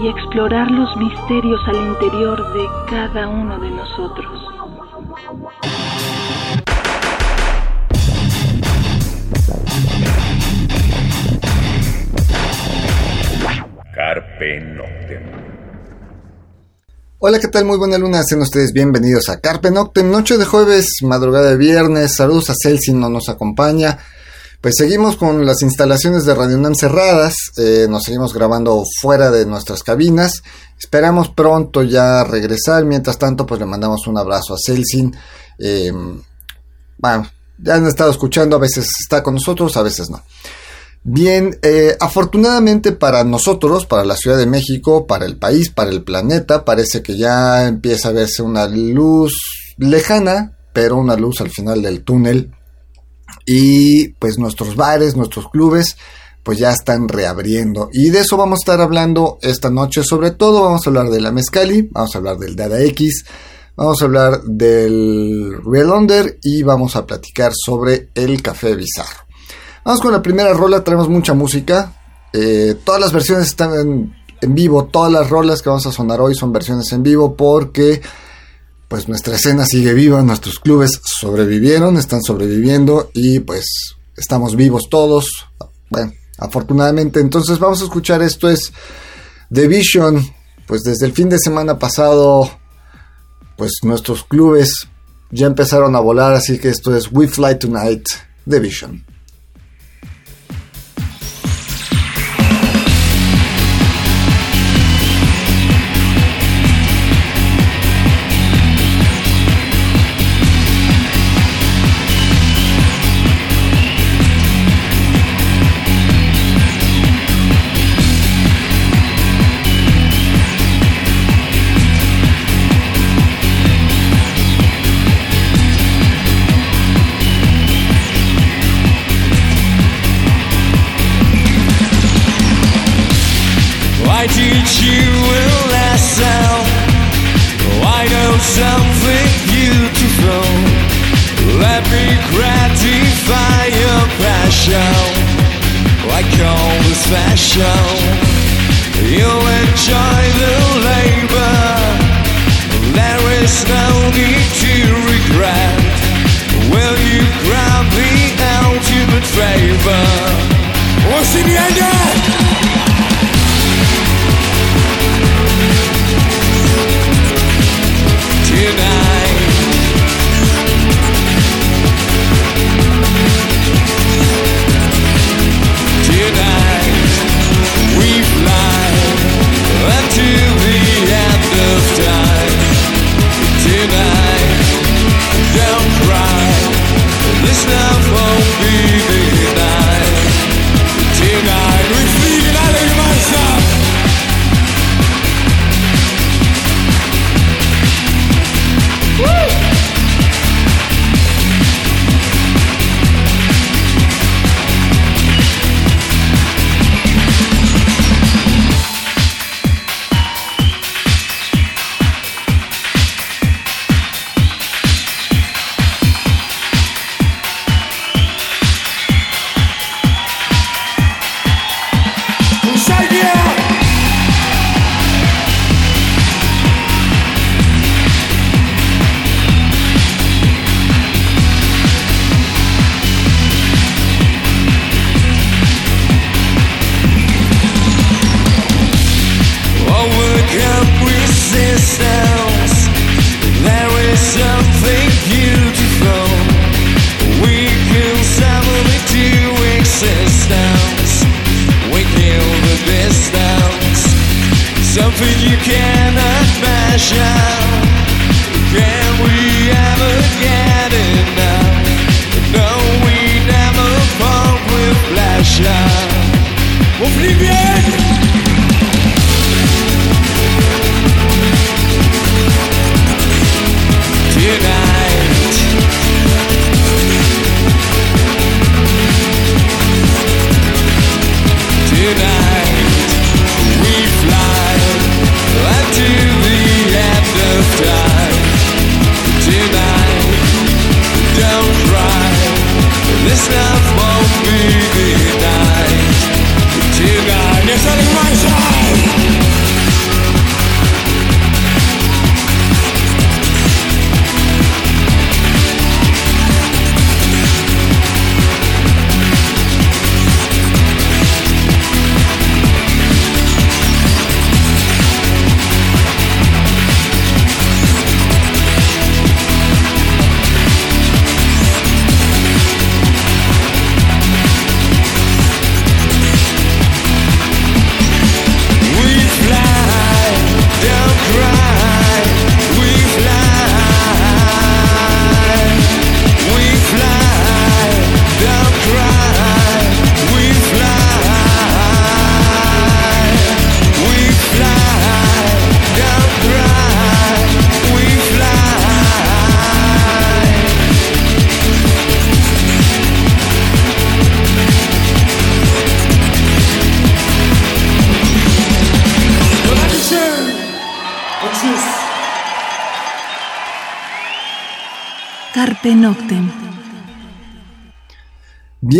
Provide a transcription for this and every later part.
y explorar los misterios al interior de cada uno de nosotros. Carpe Noctem. Hola, ¿qué tal? Muy buena luna, sean ustedes bienvenidos a Carpe Noctem, noche de jueves, madrugada de viernes, saludos a Celsi, no nos acompaña. Pues seguimos con las instalaciones de Radio Nam cerradas, eh, nos seguimos grabando fuera de nuestras cabinas, esperamos pronto ya regresar, mientras tanto pues le mandamos un abrazo a Celsin, eh, bueno, ya han estado escuchando, a veces está con nosotros, a veces no. Bien, eh, afortunadamente para nosotros, para la Ciudad de México, para el país, para el planeta, parece que ya empieza a verse una luz lejana, pero una luz al final del túnel y pues nuestros bares, nuestros clubes, pues ya están reabriendo. Y de eso vamos a estar hablando esta noche. Sobre todo vamos a hablar de la Mezcali, vamos a hablar del Dada X, vamos a hablar del Real Under y vamos a platicar sobre el Café Bizarro. Vamos con la primera rola, traemos mucha música. Eh, todas las versiones están en, en vivo, todas las rolas que vamos a sonar hoy son versiones en vivo porque pues nuestra escena sigue viva, nuestros clubes sobrevivieron, están sobreviviendo y pues estamos vivos todos. Bueno, afortunadamente, entonces vamos a escuchar esto es The Vision, pues desde el fin de semana pasado, pues nuestros clubes ya empezaron a volar, así que esto es We Fly Tonight, The Vision.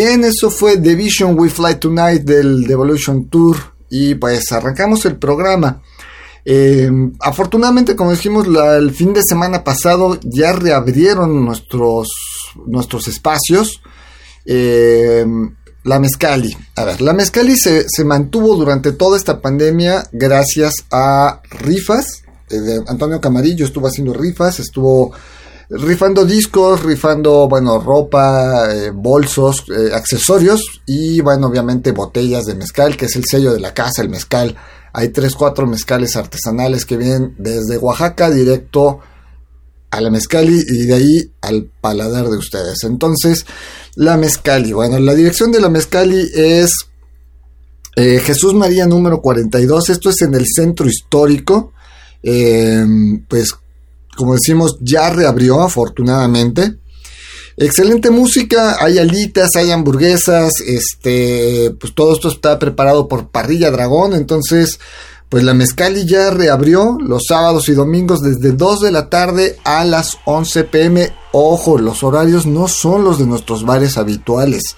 Bien, eso fue The Vision We Fly Tonight del Devolution Tour y pues arrancamos el programa. Eh, afortunadamente, como dijimos, el fin de semana pasado ya reabrieron nuestros, nuestros espacios. Eh, la Mezcali. A ver, la Mezcali se, mantuvo durante toda esta pandemia gracias a rifas. Eh, Antonio Camarillo estuvo haciendo rifas, estuvo rifando discos, rifando, bueno, ropa, eh, bolsos, eh, accesorios y, bueno, obviamente botellas de mezcal, que es el sello de la casa, el mezcal. Hay tres, cuatro mezcales artesanales que vienen desde Oaxaca directo a la mezcali y de ahí al paladar de ustedes. Entonces, la mezcali. Bueno, la dirección de la mezcali es eh, Jesús María número 42. Esto es en el centro histórico. pues como decimos, ya reabrió afortunadamente. Excelente música, hay alitas, hay hamburguesas, este, pues todo esto está preparado por Parrilla Dragón, entonces, pues la Mezcali ya reabrió los sábados y domingos desde 2 de la tarde a las 11 pm. Ojo, los horarios no son los de nuestros bares habituales.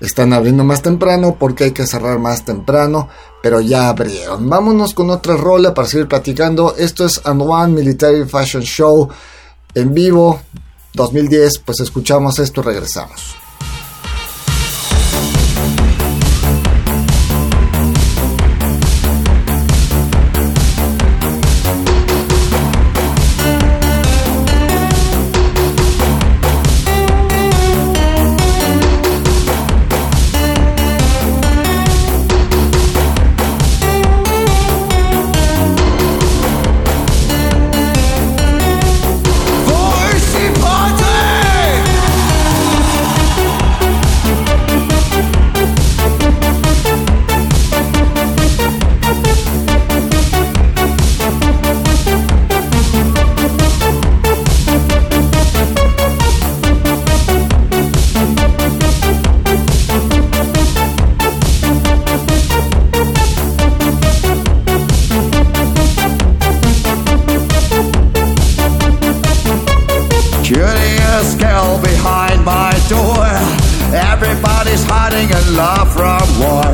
Están abriendo más temprano porque hay que cerrar más temprano pero ya abrieron. Vámonos con otra rola para seguir platicando. Esto es And One Military Fashion Show en vivo 2010. Pues escuchamos esto y regresamos. love from war,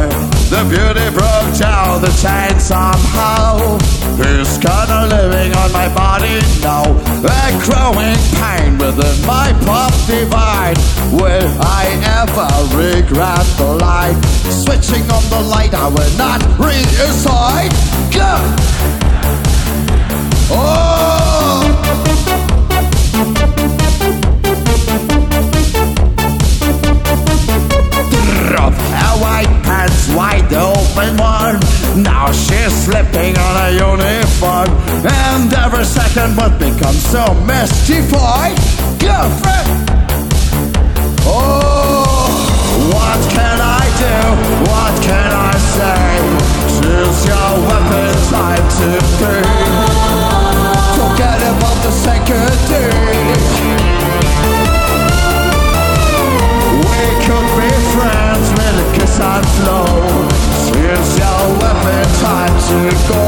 the beauty broke down the chain somehow. This kind of living on my body now, a growing pain within my pop divide. Will I ever regret the light? Switching on the light, I will not reassign. Go! Oh! wide open one. Now she's slipping on a uniform, and every second would become so mystified. Girlfriend! Oh, what can I do? What can I say? Choose your weapon, time to be. Forget about the second date. We could be friends with a kiss and flow it's your time to go.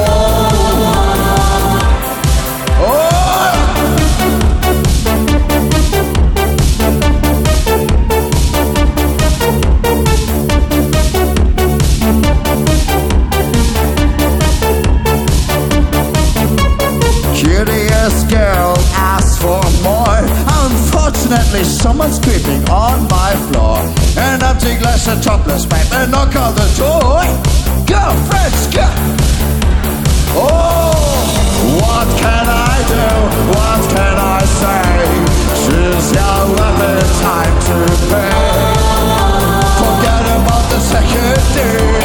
Oh. Curious girl asks for more. Unfortunately, someone's creeping on my floor an empty glass, a topless pipe, and knock on the door. Girlfriend's go. Oh, what can I do? What can I say? She's young, let me time to pay. Forget about the second day.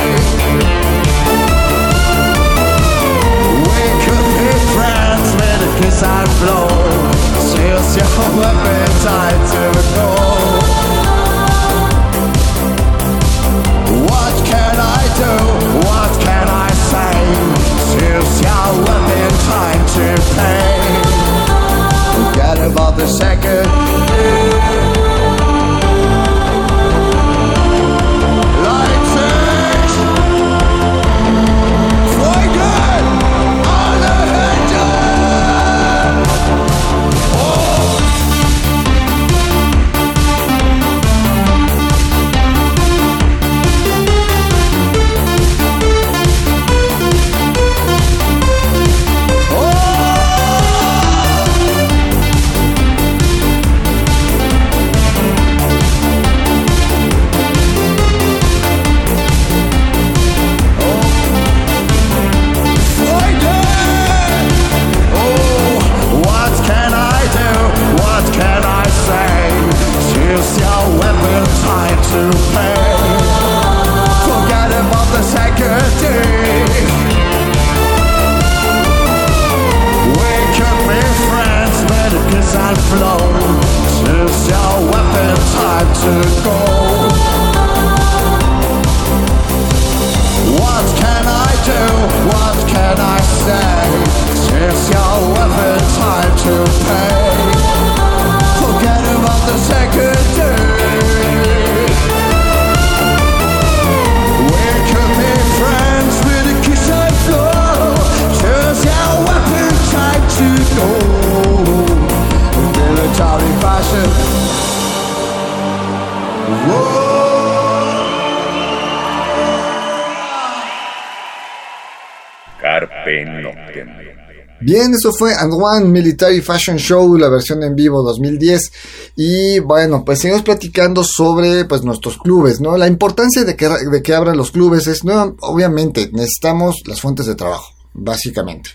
Bien, eso fue And One Military Fashion Show, la versión en vivo 2010. Y bueno, pues seguimos platicando sobre pues nuestros clubes, ¿no? La importancia de que, de que abran los clubes es, no, obviamente, necesitamos las fuentes de trabajo, básicamente.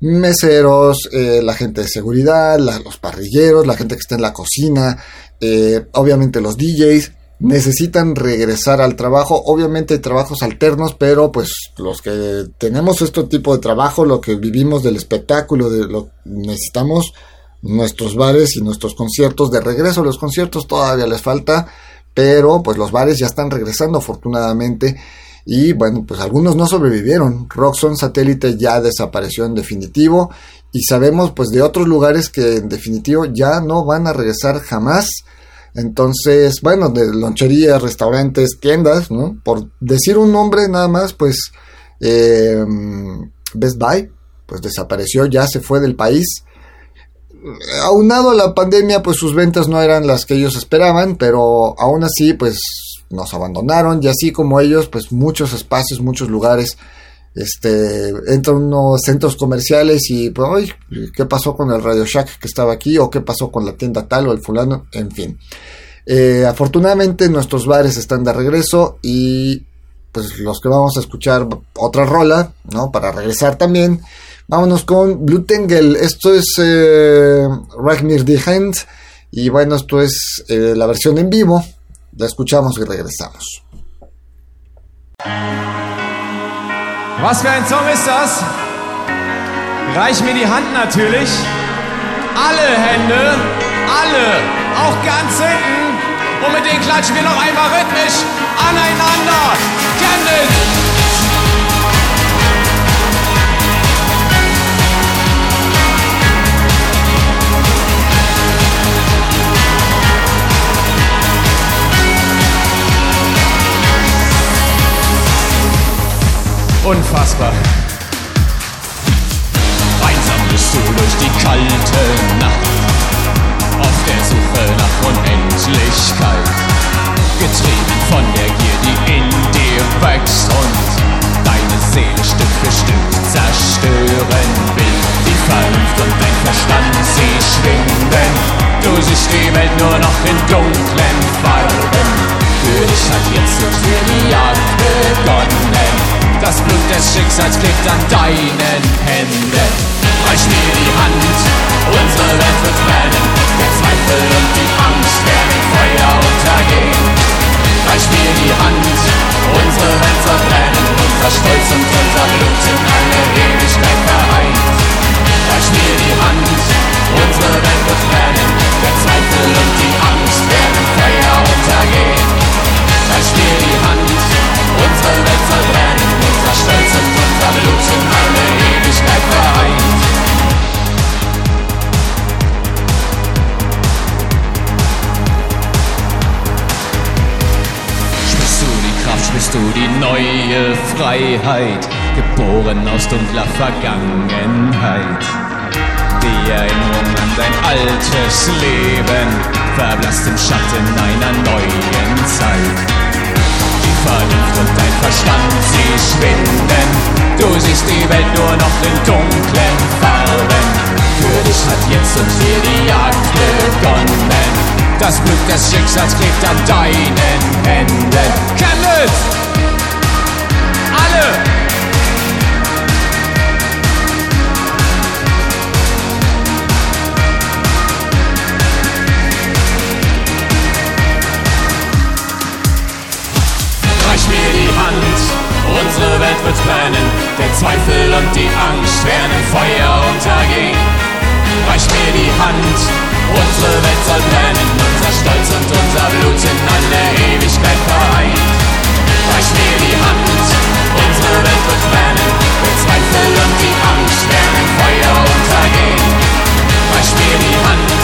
Meseros, eh, la gente de seguridad, los parrilleros, la gente que está en la cocina, eh, obviamente los DJs, necesitan regresar al trabajo. Obviamente hay trabajos alternos, pero pues los que tenemos este tipo de trabajo, lo que vivimos del espectáculo, de lo necesitamos nuestros bares y nuestros conciertos de regreso. Los conciertos todavía les falta, pero pues los bares ya están regresando afortunadamente. Y bueno, pues algunos no sobrevivieron. Roxon Satélite ya desapareció en definitivo. Y sabemos pues de otros lugares que en definitivo ya no van a regresar jamás entonces, bueno, de loncherías, restaurantes, tiendas, ¿no? Por decir un nombre nada más, pues eh, Best Buy, pues desapareció, ya se fue del país. Aunado a la pandemia, pues sus ventas no eran las que ellos esperaban, pero aún así, pues nos abandonaron y así como ellos, pues muchos espacios, muchos lugares este, entran unos centros comerciales y pues, ¿qué pasó con el Radio Shack que estaba aquí? ¿O qué pasó con la tienda tal o el fulano? En fin. Eh, afortunadamente nuestros bares están de regreso y pues los que vamos a escuchar otra rola, ¿no? Para regresar también. Vámonos con Blue Tengel. Esto es eh, Ragnir Die Hand. Y bueno, esto es eh, la versión en vivo. La escuchamos y regresamos. Was für ein Song ist das? Reich mir die Hand natürlich. Alle Hände, alle, auch ganz hinten. Und mit denen klatschen wir noch einmal rhythmisch aneinander. Candid! Unfassbar. Einsam bist du durch die kalte Nacht, auf der Suche nach Unendlichkeit. Getrieben von der Gier, die in dir wächst und deine Seele Stück für Stück zerstören will. Die Vernunft und dein Verstand, sie schwinden. Du siehst die Welt nur noch in dunklen Farben. Für dich hat jetzt und für die Jagd begonnen. Das Blut des Schicksals klebt an deinen Händen. Reich mir die Hand, unsere Welt wird brennen. Der Zweifel und die Angst werden Feuer untergehen. Reich mir die Hand, unsere Welt soll brennen. Unser Stolz und unser Blut in alle Ewigkeit vereint. Reich mir die Hand, unsere Welt wird brennen. Der Zweifel und die Angst werden Feuer untergehen. Reich mir die Hand, unsere Welt soll brennen unser Stolz und Blut in alle Ewigkeit vereint. Spürst du die Kraft, spürst du die neue Freiheit, geboren aus dunkler Vergangenheit. Die Erinnerung an dein altes Leben verblasst im Schatten einer neuen Zeit. Vernunft und dein Verstand, sie schwinden. Du siehst die Welt nur noch in dunklen Farben. Für dich hat jetzt und hier die Jagd begonnen. Das Glück des Schicksals klebt an deinen Händen. Chemnitz! Welt wird brennen, der Zweifel und die Angst werden im Feuer untergehen. Reich mir die Hand, unsere Welt soll brennen, unser Stolz und unser Blut in einer Ewigkeit vereint. Reich mir die Hand, unsere Welt wird brennen, der Zweifel und die Angst werden im Feuer untergehen. Reich mir die Hand,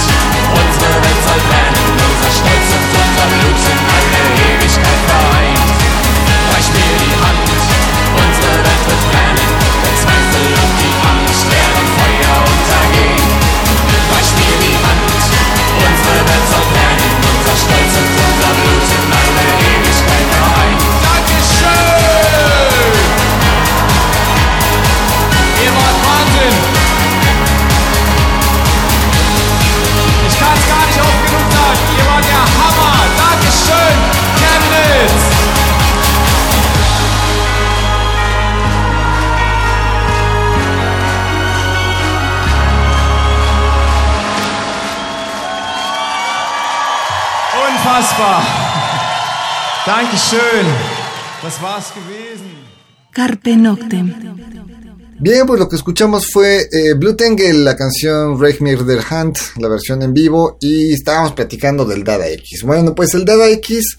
unsere Welt soll brennen, unser Stolz und unser Blut in einer Ewigkeit vereint. Reich mir die Hand. was panic. Unfassbar. Dankeschön. Das war's gewesen. Carpe Noctem. Bien, pues lo que escuchamos fue eh, Blue Tangle, la canción Reich mir der Hand, la versión en vivo, y estábamos platicando del Dada X. Bueno, pues el Dada X,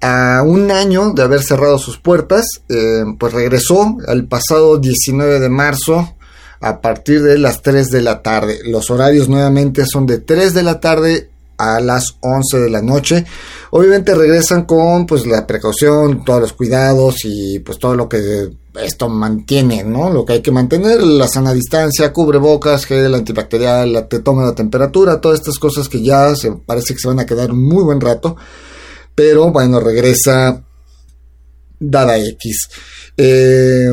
a un año de haber cerrado sus puertas, eh, pues regresó al pasado 19 de marzo a partir de las 3 de la tarde. Los horarios nuevamente son de 3 de la tarde a las 11 de la noche. Obviamente regresan con pues la precaución, todos los cuidados y pues todo lo que esto mantiene, ¿no? Lo que hay que mantener, la sana distancia, cubrebocas, gel antibacterial, te toma la temperatura, todas estas cosas que ya se parece que se van a quedar un muy buen rato. Pero bueno, regresa Dada X. Eh,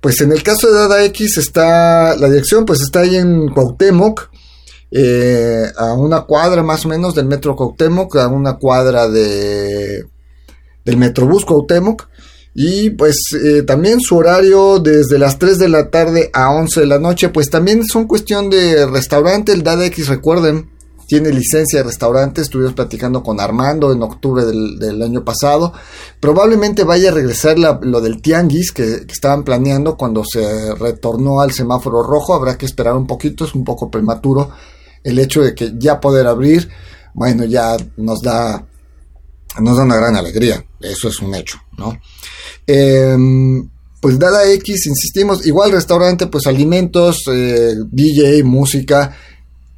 pues en el caso de Dada X está la dirección, pues está ahí en Cuauhtémoc, eh, a una cuadra más o menos del metro Cuauhtémoc, a una cuadra de del Metrobús Cuauhtémoc. Y pues eh, también su horario desde las 3 de la tarde a 11 de la noche, pues también son cuestión de restaurante. El Dada X, recuerden, tiene licencia de restaurante. Estuvimos platicando con Armando en octubre del, año pasado. Probablemente vaya a regresar lo del Tianguis que, estaban planeando cuando se retornó al semáforo rojo. Habrá que esperar un poquito, es un poco prematuro el hecho de que ya poder abrir. Bueno, ya nos da, nos da una gran alegría. Eso es un hecho, ¿no? Em, pues Dada X, insistimos, igual restaurante, pues alimentos, eh, DJ, música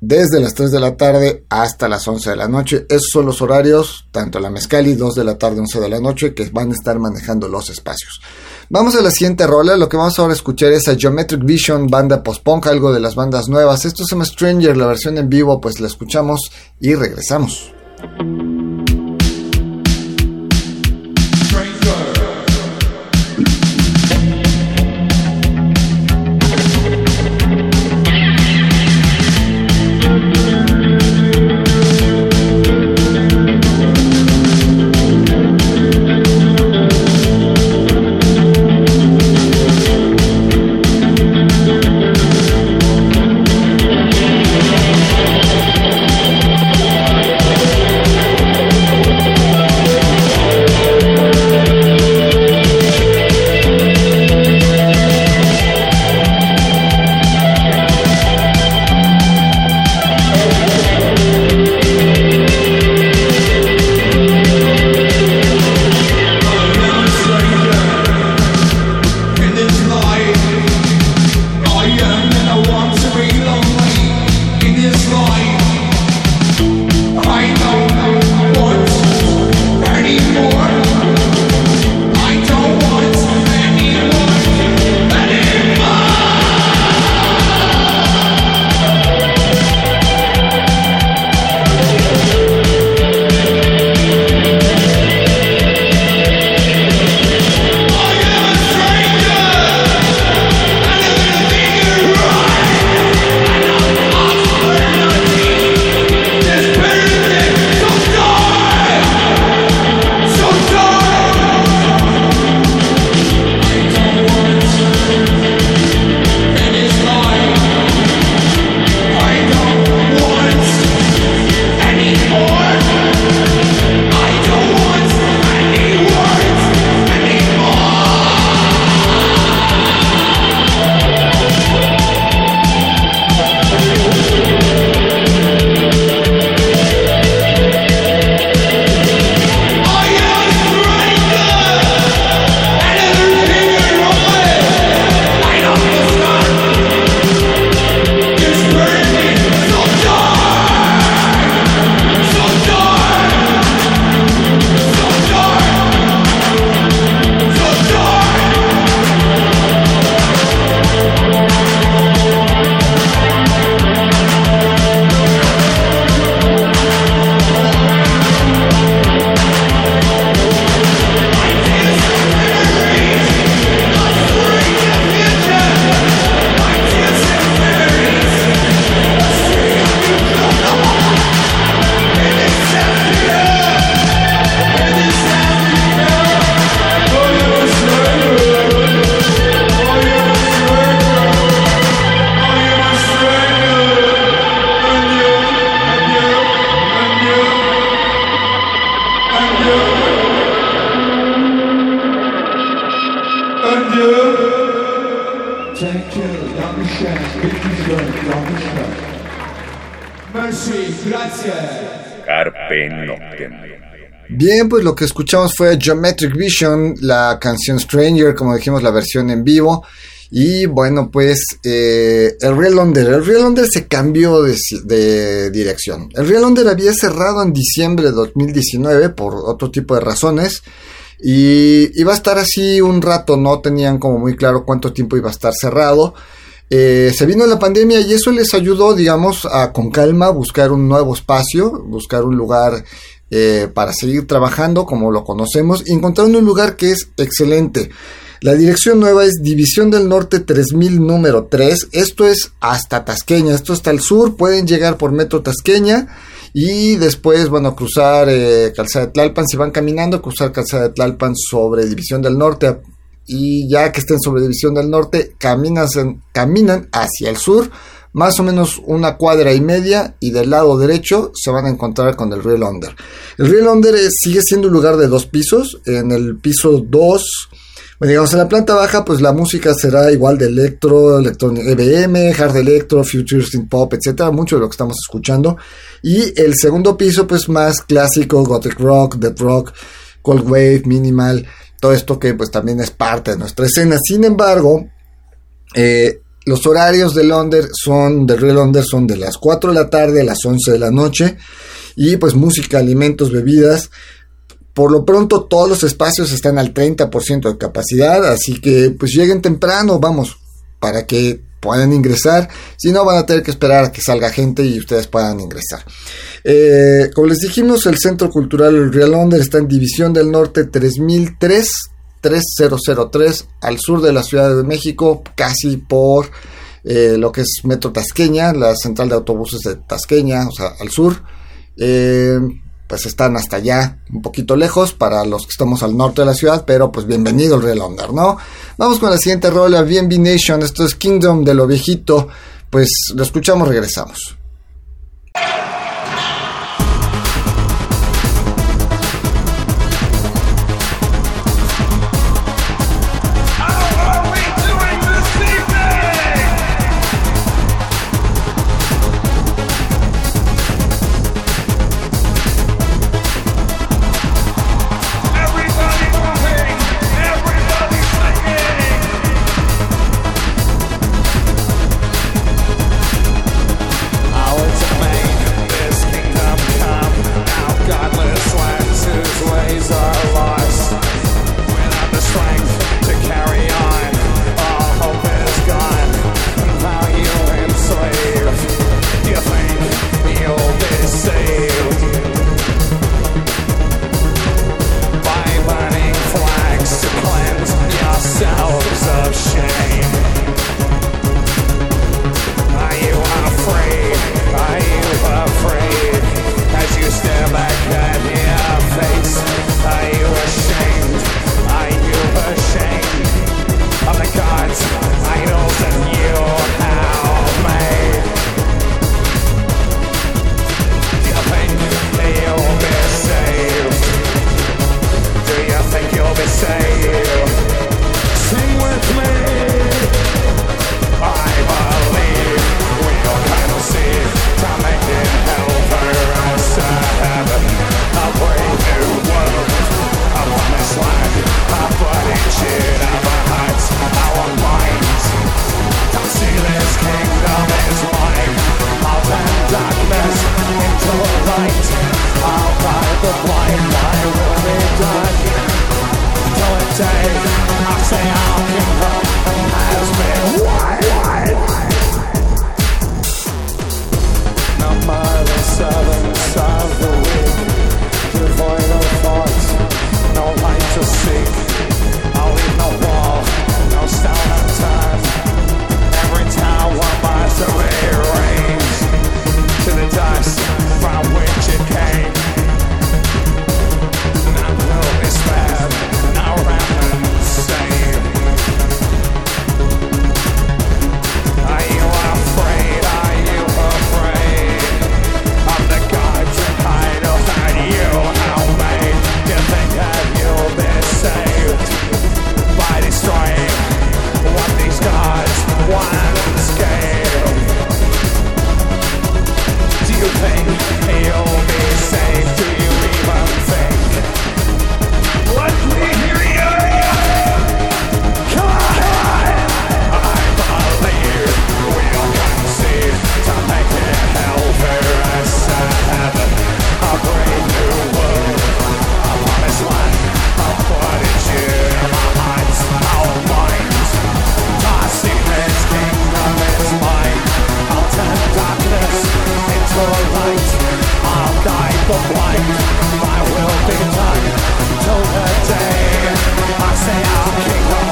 desde las 3 de la tarde hasta las 11 de la noche. Esos son los horarios, tanto la Mezcali, 2 de la tarde, 11 de la noche, que van a estar manejando los espacios. Vamos a la siguiente rola, lo que vamos ahora a escuchar es a Geometric Vision, banda post-punk, algo de las bandas nuevas. Esto se llama Stranger, la versión en vivo, pues la escuchamos y regresamos. Pues lo que escuchamos fue Geometric Vision, la canción Stranger, como dijimos, la versión en vivo. Y bueno, pues eh, el Real Under. El Real Under se cambió de, de, dirección. El Real Under había cerrado en diciembre de 2019 por otro tipo de razones. Y iba a estar así un rato, no tenían como muy claro cuánto tiempo iba a estar cerrado. Eh, se vino la pandemia y eso les ayudó, digamos, a con calma buscar un nuevo espacio, buscar un lugar eh, para seguir trabajando como lo conocemos y encontraron un lugar que es excelente. La dirección nueva es División del Norte 3000 número 3. Esto es hasta Tasqueña, esto está al sur, pueden llegar por Metro Tasqueña y después, bueno, cruzar eh, Calzada de Tlalpan, si van caminando, cruzar Calzada de Tlalpan sobre División del Norte. Y ya que estén sobre División del Norte, caminan, caminan hacia el sur, más o menos una cuadra y media y del lado derecho se van a encontrar con el Real Under. El Real Under sigue siendo un lugar de dos pisos, en el piso 2 bueno, digamos, en la planta baja, pues la música será igual de electro, electrónico, EBM, hard electro, future synth pop, etcétera, mucho de lo que estamos escuchando. Y el segundo piso, pues más clásico, gothic rock, dead rock, cold wave, minimal, todo esto que pues también es parte de nuestra escena. Sin embargo, eh, los horarios de Londres son, de Real Londres son de las 4 de la tarde a las 11 de la noche. Y pues música, alimentos, bebidas por lo pronto todos los espacios están al 30% de capacidad, así que pues lleguen temprano, vamos, para que puedan ingresar. Si no, van a tener que esperar a que salga gente y ustedes puedan ingresar. Eh, como les dijimos, el Centro Cultural Real Londres está en División del Norte 3003, 3003, al sur de la Ciudad de México, casi por eh, lo que es Metro Tasqueña, la central de autobuses de Tasqueña, o sea, al sur. Eh, pues están hasta allá, un poquito lejos para los que estamos al norte de la ciudad, pero pues bienvenido el Real Under, ¿no? Vamos con la siguiente rola, BNB Nation, esto es Kingdom de lo viejito, pues lo escuchamos, regresamos. the blind will be done till the day I say our kingdom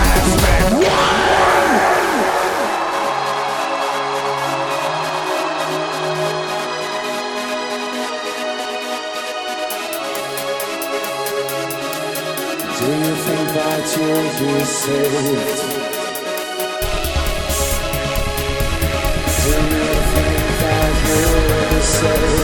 has been won Do you think that you'll be saved? Do you think that you'll saved?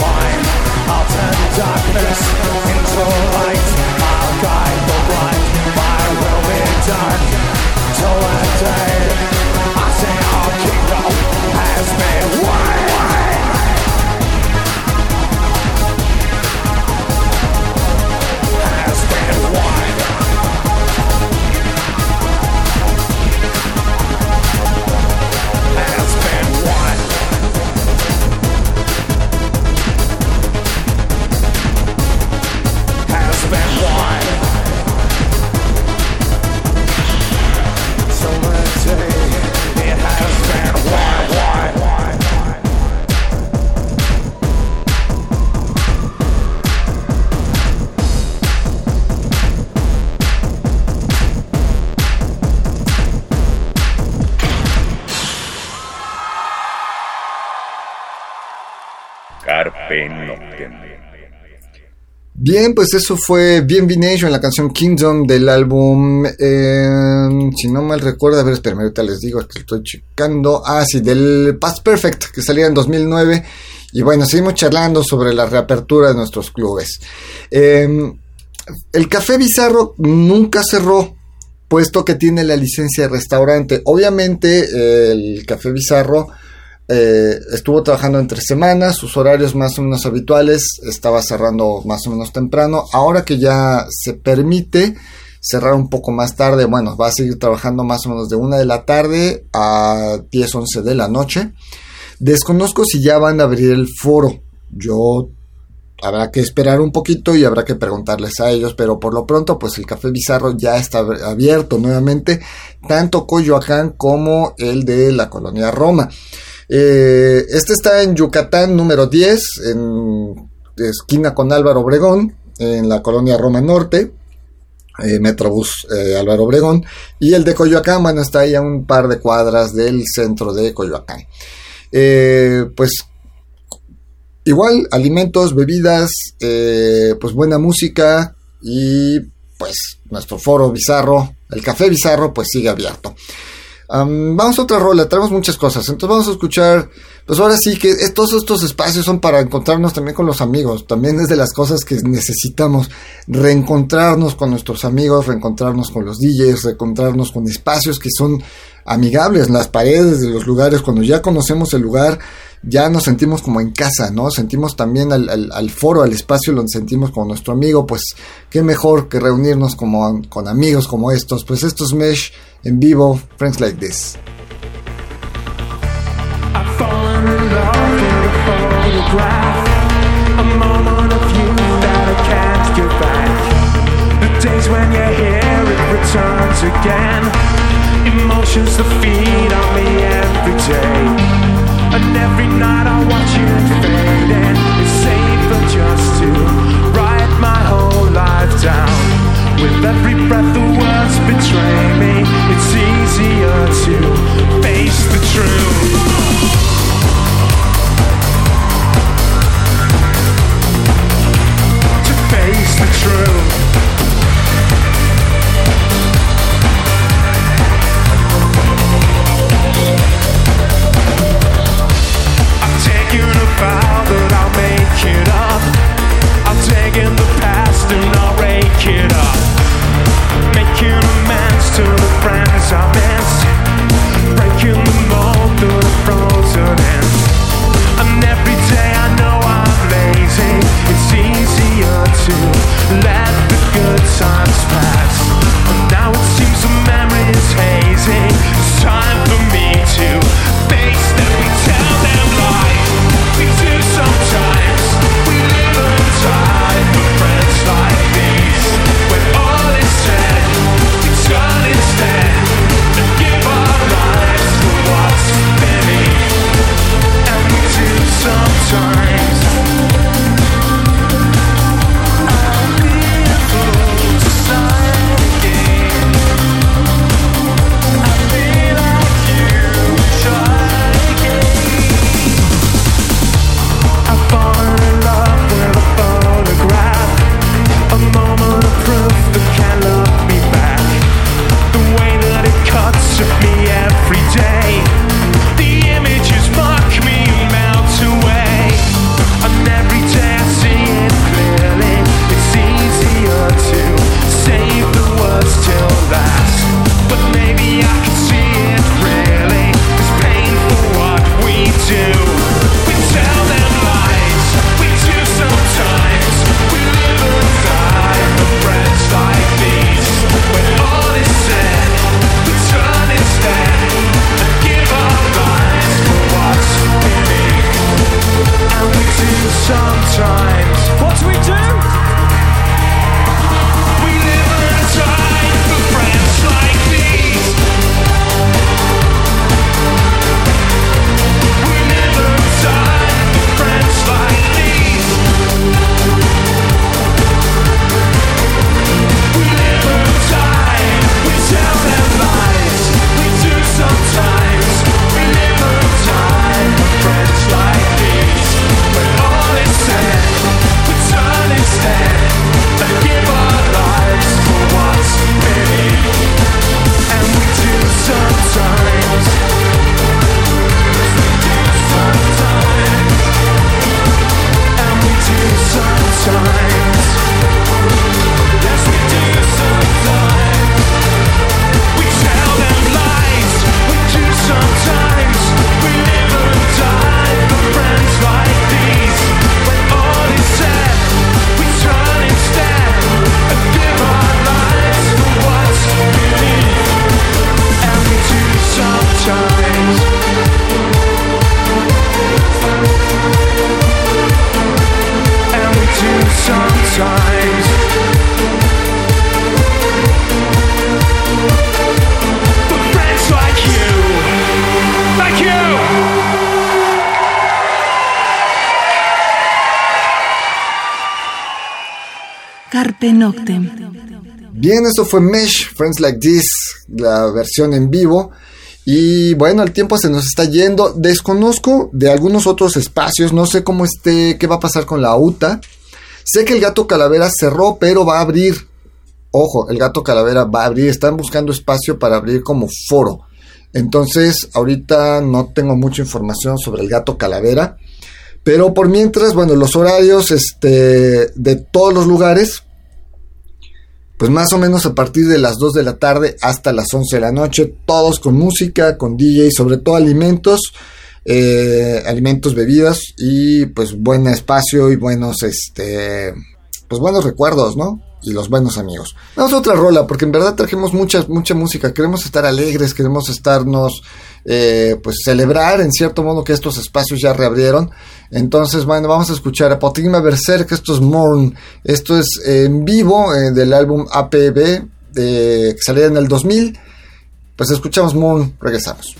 mine. I'll turn darkness into light. I'll guide the blind. My will be done till that day. I say our kingdom has been won. Bien, pues eso fue Bien en la canción Kingdom del álbum, eh, si no mal recuerdo, a ver, espérame, ahorita les digo, que estoy checando, ah, sí, del Past Perfect, que salía en 2009, y bueno, seguimos charlando sobre la reapertura de nuestros clubes. Em, el Café Bizarro nunca cerró, puesto que tiene la licencia de restaurante. Obviamente, el Café Bizarro eh, estuvo trabajando entre semanas, sus horarios más o menos habituales, estaba cerrando más o menos temprano. Ahora que ya se permite cerrar un poco más tarde, bueno, va a seguir trabajando más o menos de una de la tarde a 10, 11 de la noche. Desconozco si ya van a abrir el foro. Yo habrá que esperar un poquito y habrá que preguntarles a ellos, pero por lo pronto pues el Café Bizarro ya está abierto nuevamente, tanto Coyoacán como el de la colonia Roma. Eh, este está en Yucatán número 10, en esquina con Álvaro Obregón, en la colonia Roma Norte. Eh, Metrobús eh, Álvaro Obregón y el de Coyoacán, bueno, está ahí a un par de cuadras del centro de Coyoacán. pues igual, alimentos, bebidas, pues buena música y pues nuestro foro bizarro, el café bizarro, pues sigue abierto vamos a otra rola, tenemos muchas cosas. Entonces vamos a escuchar, pues ahora sí que todos estos espacios son para encontrarnos también con los amigos. También es de las cosas que necesitamos, reencontrarnos con nuestros amigos, reencontrarnos con los DJs, reencontrarnos con espacios que son amigables, las paredes de los lugares. Cuando ya conocemos el lugar, ya nos sentimos como en casa, ¿no? Sentimos también al, al, foro, al espacio, lo sentimos como nuestro amigo, pues qué mejor que reunirnos como, con amigos como estos. Pues estos Mesh en vivo, Friends Like This. again. Emotions that feed on me every day. And every night I watch it fading. It's safer just to write my whole life down. With every breath the words betray me. It's easier to face the truth. To face the truth. I've a vow that I'll make it up. I've the past and I'll rake it up. Making amends to the friends I missed. Breaking the mold through the frozen end. And every day I know I'm lazy. It's easier to let the good times pass. Bien, eso fue Mesh, Friends Like This, la versión en vivo. Y bueno, el tiempo se nos está yendo. Desconozco de algunos otros espacios, no sé cómo esté, qué va a pasar con la UTA. Sé que el gato calavera cerró, pero va a abrir. Ojo, el gato calavera va a abrir. Están buscando espacio para abrir como foro. Entonces, ahorita no tengo mucha información sobre el gato calavera. Pero por mientras, bueno, los horarios este, de todos los lugares pues más o menos a partir de las 2 de la tarde hasta las 11 de la noche, todos con música, con DJ, sobre todo alimentos, eh, alimentos, bebidas y pues buen espacio y buenos, este, pues buenos recuerdos, ¿no? Y los buenos amigos. Vamos a otra rola, porque en verdad trajimos mucha, mucha música, queremos estar alegres, queremos estarnos eh, pues celebrar en cierto modo que estos espacios ya reabrieron. Entonces, bueno, vamos a escuchar a Potigma Berserk, esto es Morn, esto es en vivo eh, del álbum APB, que salía en el 2000. Pues escuchamos Moon, regresamos.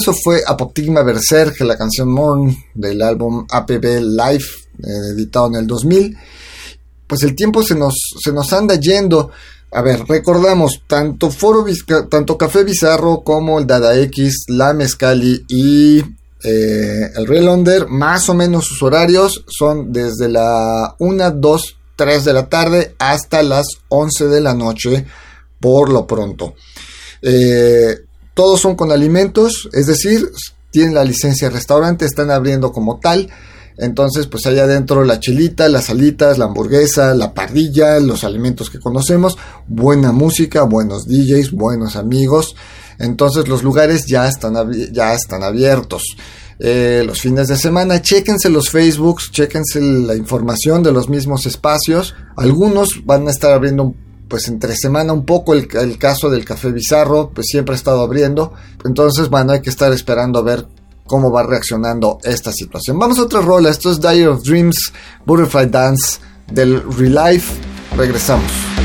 Eso fue Apotigma Berserk, la canción Morn del álbum APB Live, eh, editado en el 2000. Pues el tiempo se nos, se nos anda yendo. A ver, recordamos, tanto, Foro Vizca- tanto Café Bizarro como el Dada X, la Mezcali y eh, el Real Under, más o menos sus horarios son desde la 1, 2, 3 de la tarde hasta las 11 de la noche, por lo pronto. Eh, todos son con alimentos, es decir, tienen la licencia de restaurante, están abriendo como tal. Entonces, pues allá adentro la chelita, las alitas, la hamburguesa, la parrilla, los alimentos que conocemos, buena música, buenos DJs, buenos amigos. Entonces los lugares ya están, ya están abiertos. Eh, los fines de semana, chéquense los Facebooks, chéquense la información de los mismos espacios. Algunos van a estar abriendo pues entre semana un poco el, caso del café bizarro, pues siempre ha estado abriendo. Entonces, bueno, hay que estar esperando a ver cómo va reaccionando esta situación. Vamos a otra rola, esto es Dire of Dreams, Butterfly Dance del Relife. Regresamos.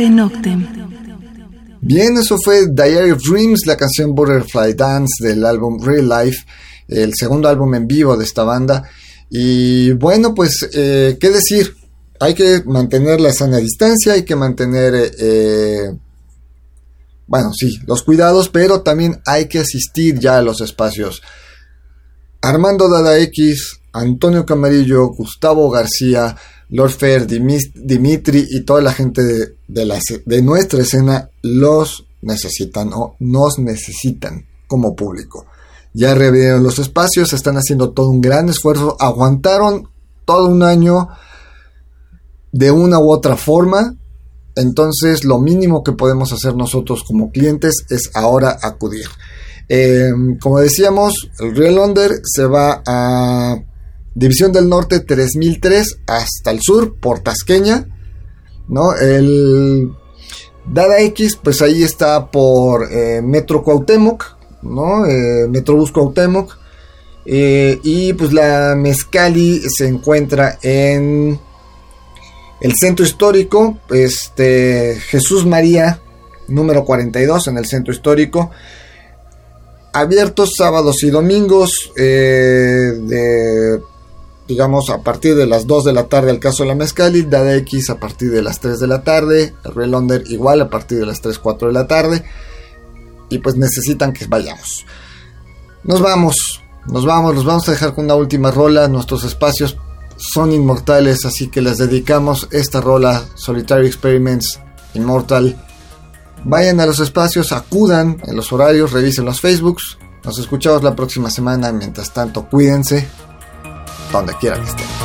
Carpe Noctem. Bien, eso fue Diary of Dreams, la canción Butterfly Dance del álbum Real Life, el segundo álbum en vivo de esta banda. Y bueno, pues, eh, ¿qué decir? Hay que mantener la sana distancia, hay que mantener, eh, bueno, sí, los cuidados, pero también hay que asistir ya a los espacios. Armando Dada X, Antonio Camarillo, Gustavo García, Lord Fair, Dimitri y toda la gente de, nuestra escena los necesitan o nos necesitan como público. Ya revieron los espacios, están haciendo todo un gran esfuerzo, aguantaron todo un año de una u otra forma. Entonces lo mínimo que podemos hacer nosotros como clientes es ahora acudir. Eh, como decíamos, el Real Under se va a División del Norte 3003 hasta el sur, por Tasqueña. ¿no? El Dada X, pues ahí está por eh, Metro Cuauhtémoc, ¿no? Eh, Metrobús Cuauhtémoc. Eh, y pues la Mezcali se encuentra en el centro histórico, este Jesús María, número 42 en el centro histórico. Abiertos sábados y domingos de digamos, a partir de las 2 de la tarde el caso de la Mezcali, Dada X a partir de las 3 de la tarde, el Real Under igual a partir de las 3, 4 de la tarde, y pues necesitan que vayamos. Nos vamos, nos vamos, los vamos a dejar con una última rola, nuestros espacios son inmortales, así que les dedicamos esta rola, Solitary Experiments Immortal. Vayan a los espacios, acudan en los horarios, revisen los Facebooks. Nos escuchamos la próxima semana. Mientras tanto, cuídense ったんだっけなんですね。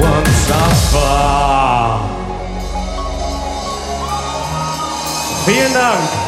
once are far. Vielen Dank.